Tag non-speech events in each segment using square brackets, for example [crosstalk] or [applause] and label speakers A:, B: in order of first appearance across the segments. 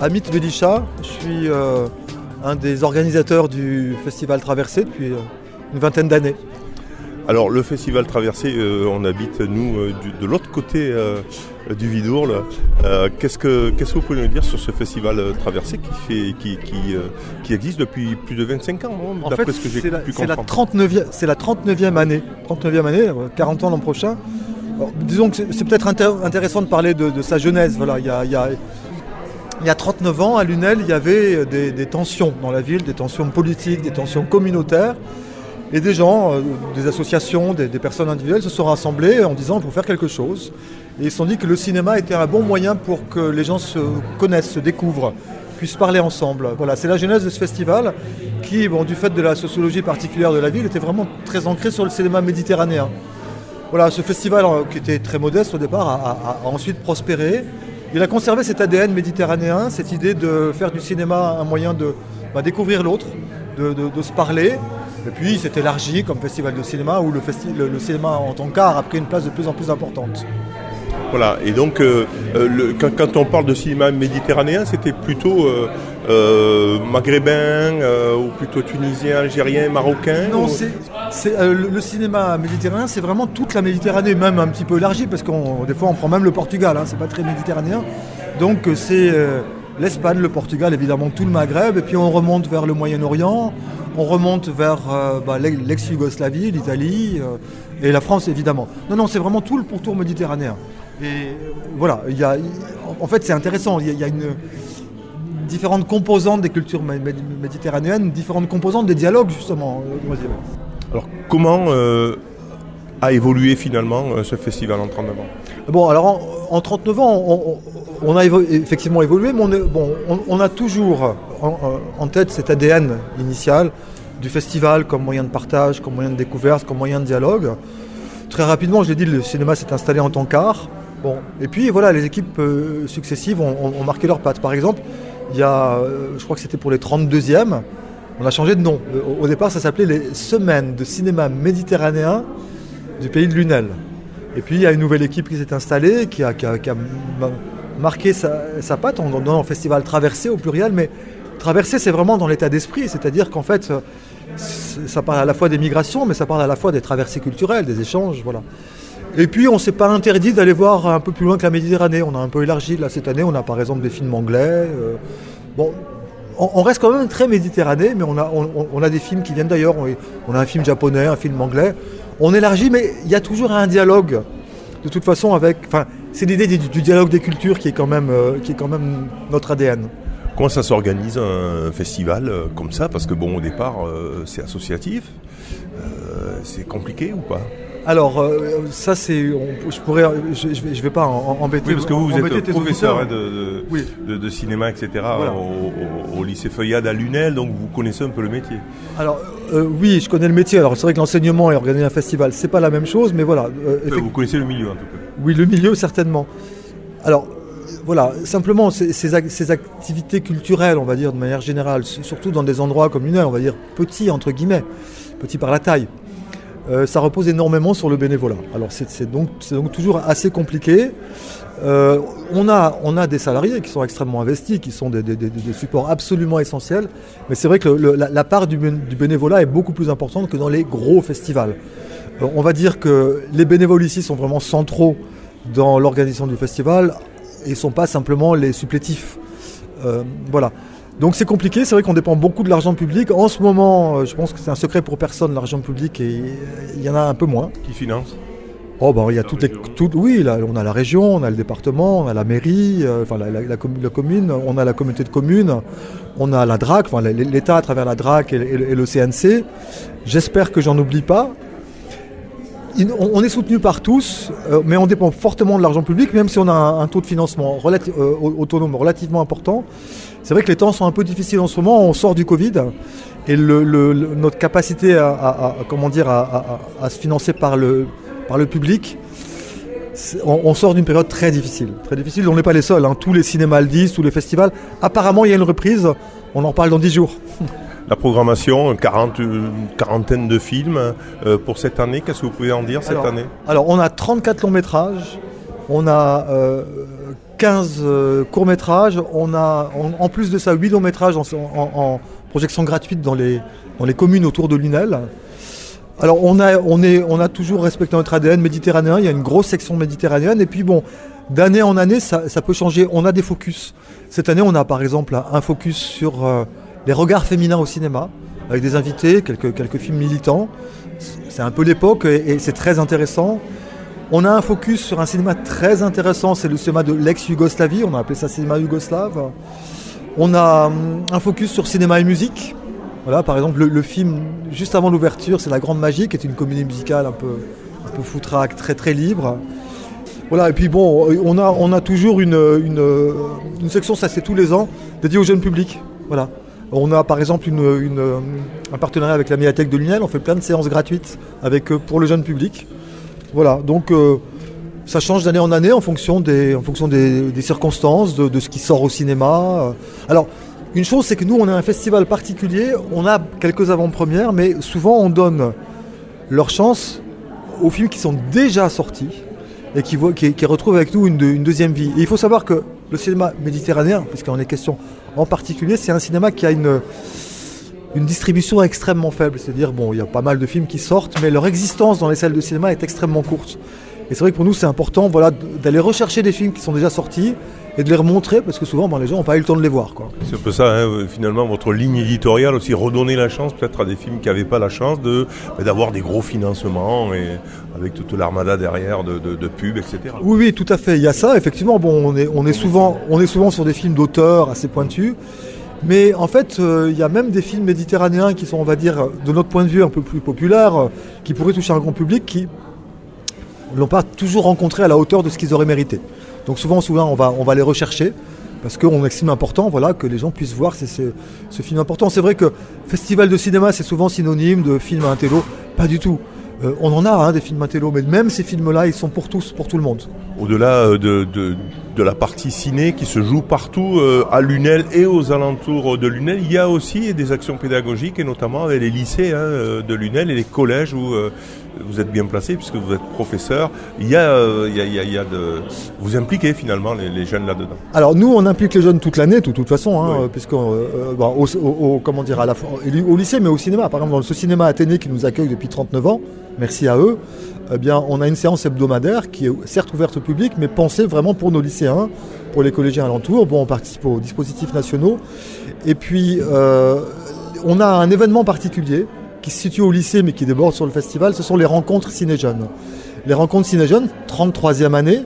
A: Amit Vedisha, je suis euh, un des organisateurs du festival Traversée depuis euh, une vingtaine d'années.
B: Alors le festival Traversée, euh, on habite nous euh, du- de l'autre côté euh, du Vidour. là. Euh, qu'est-ce, que, qu'est-ce que vous pouvez nous dire sur ce festival Traversée qui, fait, qui, qui, euh, qui existe depuis plus de 25 ans, non
A: En
B: d'après
A: fait,
B: ce que j'ai
A: c'est la,
B: pu
A: c'est la
B: comprendre
A: 39e, c'est la 39e année. 39e année, euh, 40 ans l'an prochain. Alors, disons que c'est, c'est peut-être intér- intéressant de parler de, de sa genèse. Voilà, il, y a, il y a- il y a 39 ans, à Lunel, il y avait des, tensions dans la ville, des tensions politiques, des tensions communautaires. Et des gens, euh, des associations, des, personnes individuelles se sont rassemblés en disant qu'il faut faire quelque chose. Et ils se sont dit que le cinéma était un bon moyen pour que les gens se connaissent, se découvrent, puissent parler ensemble. Voilà, c'est la genèse de ce festival qui, du fait de la sociologie particulière de la ville, était vraiment très ancré sur le cinéma méditerranéen. Voilà, ce festival, euh, qui était très modeste au départ, a ensuite prospéré. Il a conservé cet ADN méditerranéen, cette idée de faire du cinéma un moyen de bah, découvrir l'autre, de, se parler. Et puis il s'est élargi comme festival de cinéma où le, cinéma en tant qu'art a pris une place de plus en plus importante.
B: Voilà, et donc euh, euh, quand on parle de cinéma méditerranéen, c'était plutôt euh, euh, maghrébin euh, ou plutôt tunisien, algérien, marocain
A: Non,
B: ou-
A: c'est, euh, le, le cinéma méditerranéen, c'est vraiment toute la Méditerranée, même un petit peu élargie, parce qu'on des fois on prend même le Portugal, hein, c'est pas très méditerranéen. Donc euh, c'est l'Espagne, le Portugal, évidemment tout le Maghreb, et puis on remonte vers le Moyen-Orient, on remonte vers bah, l'ex- l'ex-Yougoslavie, l'Italie, et la France évidemment. Non, non, c'est vraiment tout le pourtour méditerranéen. Et voilà, il y a, en fait c'est intéressant, il y a, il y a une différentes composantes des cultures mé- mé- méditerranéennes, différentes composantes des dialogues justement. euh.
B: Alors comment euh, a évolué finalement euh, ce festival en 39 ans?
A: Bon, alors en, en 39 ans, on, on- on a évo- effectivement évolué, mais on, est- bon, on, on a toujours en, en tête cet ADN initial du festival comme moyen de partage, comme moyen de découverte, comme moyen de dialogue. Très rapidement, je l'ai dit, le cinéma s'est installé en tant qu'art. Bon, et puis voilà, les équipes euh, successives ont, ont- ont marqué leurs pattes. Par exemple, il y a, euh, je crois que c'était pour les 32e, on a changé de nom. Au, départ, ça s'appelait les Semaines de cinéma méditerranéen du pays de Lunel. Et puis il y a une nouvelle équipe qui s'est installée, qui a, marqué sa, patte en donnant un festival traversé au pluriel, mais traversé c'est vraiment dans l'état d'esprit, c'est-à-dire qu'en fait ça parle à la fois des migrations, mais ça parle à la fois des traversées culturelles, des échanges, voilà. Et puis on s'est pas interdit d'aller voir un peu plus loin que la Méditerranée, on a un peu élargi, là cette année on a par exemple des films anglais, euh, bon, on, reste quand même très méditerranéen, mais on a, on, a des films qui viennent d'ailleurs. On, a un film japonais, un film anglais. On élargit, mais il y a toujours un dialogue. De toute façon, avec. Enfin, c'est l'idée du, dialogue des cultures qui est quand même, euh, qui est quand même notre ADN.
B: Comment ça s'organise un festival euh, comme ça? Parce que bon, au départ, c'est associatif. C'est compliqué ou pas?
A: Alors, euh, ça, c'est. Je pourrais. Je, je vais, je vais pas en- embêter.
B: Oui, parce que vous, vous êtes
A: tes
B: professeur hein, de, de,
A: Oui.
B: de- de cinéma, etc.
A: Voilà.
B: au, au- au lycée Feuillade à Lunel, donc vous connaissez un peu le métier.
A: Alors, euh, oui, je connais le métier. Alors, c'est vrai que l'enseignement et organiser un festival, c'est pas la même chose, mais voilà. euh,
B: vous connaissez le milieu en tout cas.
A: Oui, le milieu, certainement. Alors, euh, voilà, simplement, ces, ces ac- ces activités culturelles, on va dire, de manière générale, surtout dans des endroits comme Lunel, on va dire petits, entre guillemets, petits par la taille, euh, ça repose énormément sur le bénévolat. Alors, c'est donc, toujours assez compliqué. Euh, on, a, des salariés qui sont extrêmement investis, qui sont des, supports absolument essentiels, mais c'est vrai que la, part du, bén- du bénévolat est beaucoup plus importante que dans les gros festivals. Euh, on va dire que les bénévoles ici sont vraiment centraux dans l'organisation du festival et ne sont pas simplement les supplétifs. Voilà. Donc c'est compliqué, c'est vrai qu'on dépend beaucoup de l'argent public. En ce moment, euh, je pense que c'est un secret pour personne, l'argent public, et euh, il y en a un peu moins.
B: Qui finance
A: Oh, bah, il y a
B: La
A: toutes les. toutes- oui, là, on a la région, on a le département, on a la mairie, euh, enfin la, la- la commu- la commune, on a la communauté de communes, on a la DRAC, enfin l'État à travers la DRAC et, le- et le- et le CNC. J'espère que j'en oublie pas. Il- on, on est soutenu par tous, euh, mais on dépend fortement de l'argent public, même si on a un, un taux de financement euh, autonome relativement important. C'est vrai que les temps sont un peu difficiles en ce moment, on sort du Covid, et le- le- le- notre capacité à, à- à- comment dire, à, se financer par le, par le public, on, on sort d'une période très difficile. Très difficile, on n'est pas les seuls. hein. Tous les cinémas le disent, tous les festivals. Apparemment, il y a une reprise. On en parle dans 10 jours. [laughs]
B: La programmation, 40, une quarantaine de films euh, pour cette année. Qu'est-ce que vous pouvez en dire cette
A: Alors,
B: année?
A: Alors, on a 34 longs métrages. On a euh, 15 euh, courts-métrages. On a, en, plus de ça, 8 longs-métrages en, projection gratuite dans les, dans les communes autour de Lunel. Alors on a, on, est, on a toujours respecté notre ADN méditerranéen, il y a une grosse section méditerranéenne, et puis bon, d'année en année, ça, peut changer. On a des focus. Cette année, on a par exemple un focus sur euh, les regards féminins au cinéma, avec des invités, quelques, quelques films militants. C'est un peu l'époque et c'est très intéressant. On a un focus sur un cinéma très intéressant, c'est le cinéma de l'ex-Yougoslavie, on a appelé ça cinéma yougoslave. On a hum, un focus sur cinéma et musique. Par exemple, le, film juste avant l'ouverture, c'est La Grande Magie, qui est une comédie musicale un peu, foutraque, très très libre. Et puis bon, on a, on a toujours une, section, ça c'est tous les ans, dédiée au jeune public. On a par exemple un partenariat avec la médiathèque de Lunel, on fait plein de séances gratuites avec, pour le jeune public. Voilà, donc euh, ça change d'année en année en fonction des, circonstances, de, ce qui sort au cinéma. Alors, une chose, c'est que nous, on a un festival particulier, on a quelques avant-premières, mais souvent on donne leur chance aux films qui sont déjà sortis et qui, retrouvent avec nous une, deuxième vie. Et il faut savoir que le cinéma méditerranéen, puisqu'on est question en particulier, c'est un cinéma qui a une, une distribution extrêmement faible. C'est-à-dire, bon, il y a pas mal de films qui sortent, mais leur existence dans les salles de cinéma est extrêmement courte. Et c'est vrai que pour nous, c'est important voilà, d'aller rechercher des films qui sont déjà sortis et de les remontrer parce que souvent ben, les gens n'ont pas eu le temps de les voir.
B: C'est un peu ça, hein, finalement, votre ligne éditoriale aussi, redonner la chance peut-être à des films qui n'avaient pas la chance de, ben, d'avoir des gros financements et avec toute l'armada derrière de, de, pubs, etc.
A: Oui, oui, tout à fait. Il y a ça, effectivement. Bon, on est, on est, souvent, on est souvent sur des films d'auteurs assez pointus. Mais en fait, euh, il y a même des films méditerranéens qui sont, on va dire, de notre point de vue, un peu plus populaires, euh, qui pourraient toucher un grand public, qui ne l'ont pas toujours rencontré à la hauteur de ce qu'ils auraient mérité. Donc souvent, souvent, on va, on les rechercher parce qu'on estime important voilà, que les gens puissent voir ce, film important. C'est vrai que festival de cinéma, c'est souvent synonyme de film à un. Pas du tout. Euh, on en a hein, des films intello, mais même ces films-là, ils sont pour tous, pour tout le monde.
B: Au-delà euh, de, de, la partie ciné qui se joue partout euh, à Lunel et aux alentours de Lunel, il y a aussi des actions pédagogiques, et notamment avec les lycées hein, de Lunel et les collèges où vous êtes bien placé puisque vous êtes professeur. Il y a, il y a, de, vous impliquez finalement les, jeunes là-dedans.
A: Alors nous, on implique les jeunes toute l'année, de toute façon, hein, puisque au, comment dire, à la, au lycée, mais au cinéma. Par exemple, dans ce cinéma Athénée qui nous accueille depuis 39 ans, merci à eux, eh bien, on a une séance hebdomadaire qui est certes ouverte au public, mais pensée vraiment pour nos lycéens, pour les collégiens alentours. Bon, on participe aux dispositifs nationaux. Et puis, euh, on a un événement particulier qui se situe au lycée, mais qui déborde sur le festival. Ce sont les rencontres ciné-jeunes. Les rencontres ciné-jeunes, 33e année.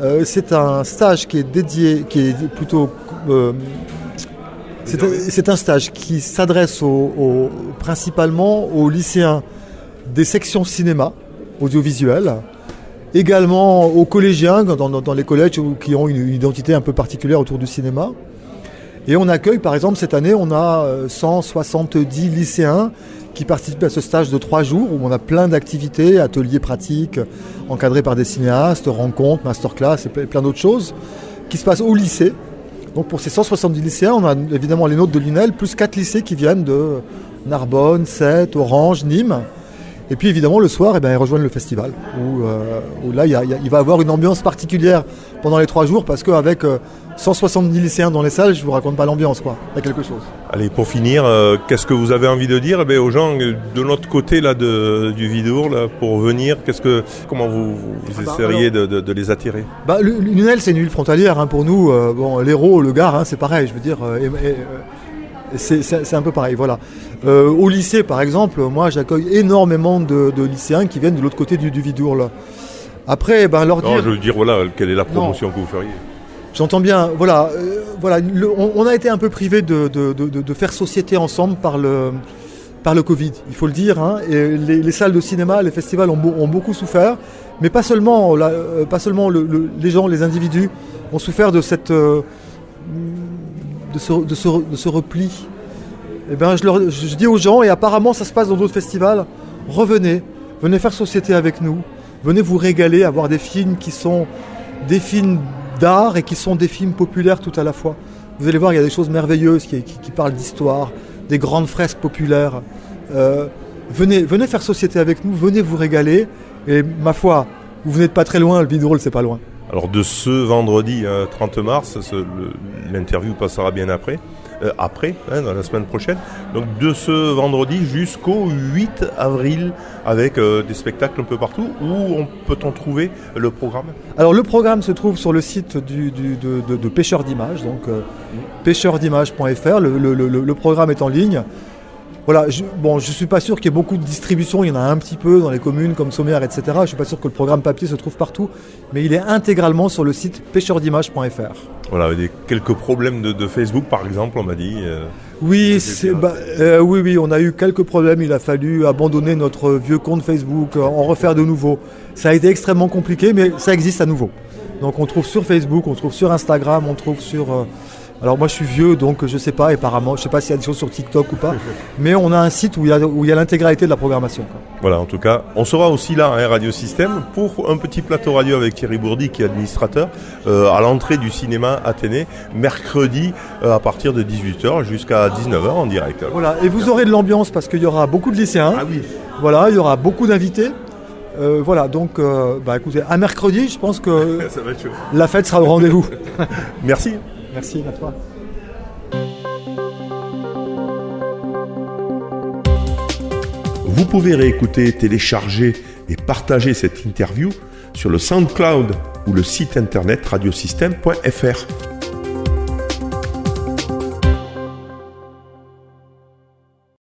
A: Euh, c'est un stage qui est dédié, qui est plutôt euh, c'est un stage qui s'adresse principalement aux lycéens des sections cinéma, audiovisuel, également aux collégiens dans, les collèges qui ont une, identité un peu particulière autour du cinéma. Et on accueille, par exemple, cette année, on a 170 euh, lycéens qui participent à ce stage de trois jours où on a plein d'activités, ateliers pratiques, encadrés par des cinéastes, rencontres, masterclass et plein d'autres choses qui se passent au lycée. Donc pour ces 170 lycéens, on a évidemment les nôtres de l'UNEL, plus quatre lycées qui viennent de Narbonne, Sète, Orange, Nîmes. Et puis évidemment le soir, eh ben, ils rejoignent le festival, où, euh, là il, y va avoir une ambiance particulière pendant les trois jours, parce qu'avec 170 euh, lycéens dans les salles, je vous raconte pas l'ambiance, quoi. Il y a quelque chose.
B: Allez, pour finir, euh, qu'est-ce que vous avez envie de dire eh aux gens de l'autre côté là, du Vidour, là, pour venir qu'est-ce que, Comment vous, vous ah bah, essayeriez de, les attirer?
A: Bah, L'UNEL, c'est une ville frontalière hein, pour nous. bon, l'Hérault, le Gard, hein, c'est pareil, je veux dire. C'est un peu pareil, voilà. Euh, au lycée, par exemple, moi, j'accueille énormément de, lycéens qui viennent de l'autre côté du, du Vidourle. Après, ben, leur
B: dire... Non, je veux dire, voilà, quelle est la promotion que vous feriez
A: J'entends bien, voilà, euh, voilà on, a été un peu privé de, faire société ensemble par le, par le Covid, il faut le dire. Hein, et les, salles de cinéma, les festivals ont, beaucoup souffert, mais pas seulement, euh, pas seulement les gens, les individus ont souffert de, cette, de, ce, repli eh ben, je, dis aux gens, et apparemment ça se passe dans d'autres festivals, revenez, venez faire société avec nous, venez vous régaler, avoir des films qui sont des films d'art et qui sont des films populaires tout à la fois. Vous allez voir, il y a des choses merveilleuses qui, parlent d'histoire, des grandes fresques populaires. Euh, venez, venez faire société avec nous, venez vous régaler, et ma foi, vous de pas très loin, le ce c'est pas loin.
B: Alors de ce vendredi 30 mars, l'interview passera bien après. Euh, après, hein, dans la semaine prochaine. Donc de ce vendredi jusqu'au 8 avril avec euh, des spectacles un peu partout. Où peut-on trouver le programme?
A: Alors le programme se trouve sur le site de, de, Pêcheurs d'images, donc euh, le, programme est en ligne. Voilà, je, bon, je suis pas sûr qu'il y ait beaucoup de distribution, il y en a un petit peu dans les communes comme Sommaire, etc. Je suis pas sûr que le programme papier se trouve partout, mais il est intégralement sur le site pêcheursd'images.fr.
B: Voilà, des, quelques problèmes de, Facebook par exemple, on m'a dit.
A: Euh, oui, c'est, bah, euh, oui, oui, on a eu quelques problèmes. Il a fallu abandonner notre vieux compte Facebook, euh, en refaire de nouveau. Ça a été extrêmement compliqué, mais ça existe à nouveau. Donc on trouve sur Facebook, on trouve sur Instagram, on trouve sur alors moi je suis vieux donc je sais pas apparemment je sais pas s'il y a des choses sur TikTok ou pas [laughs] mais on a un site où il y a, où il y a l'intégralité de la programmation.
B: Voilà en tout cas on sera aussi là à hein, Radio Système pour un petit plateau radio avec Thierry Bourdi qui est administrateur euh, à l'entrée du cinéma Athénée mercredi euh, à partir de 18h jusqu'à 19h en direct.
A: Voilà et vous aurez de l'ambiance parce qu'il y aura beaucoup de lycéens.
B: Ah oui.
A: Voilà il y aura beaucoup d'invités. Euh, voilà, donc, bah, écoutez, à mercredi, je pense que [laughs] la fête sera au rendez-vous. [laughs]
B: Merci.
A: Merci à toi.
B: Vous pouvez réécouter, télécharger et partager cette interview sur le SoundCloud ou le site internet radiosystème.fr.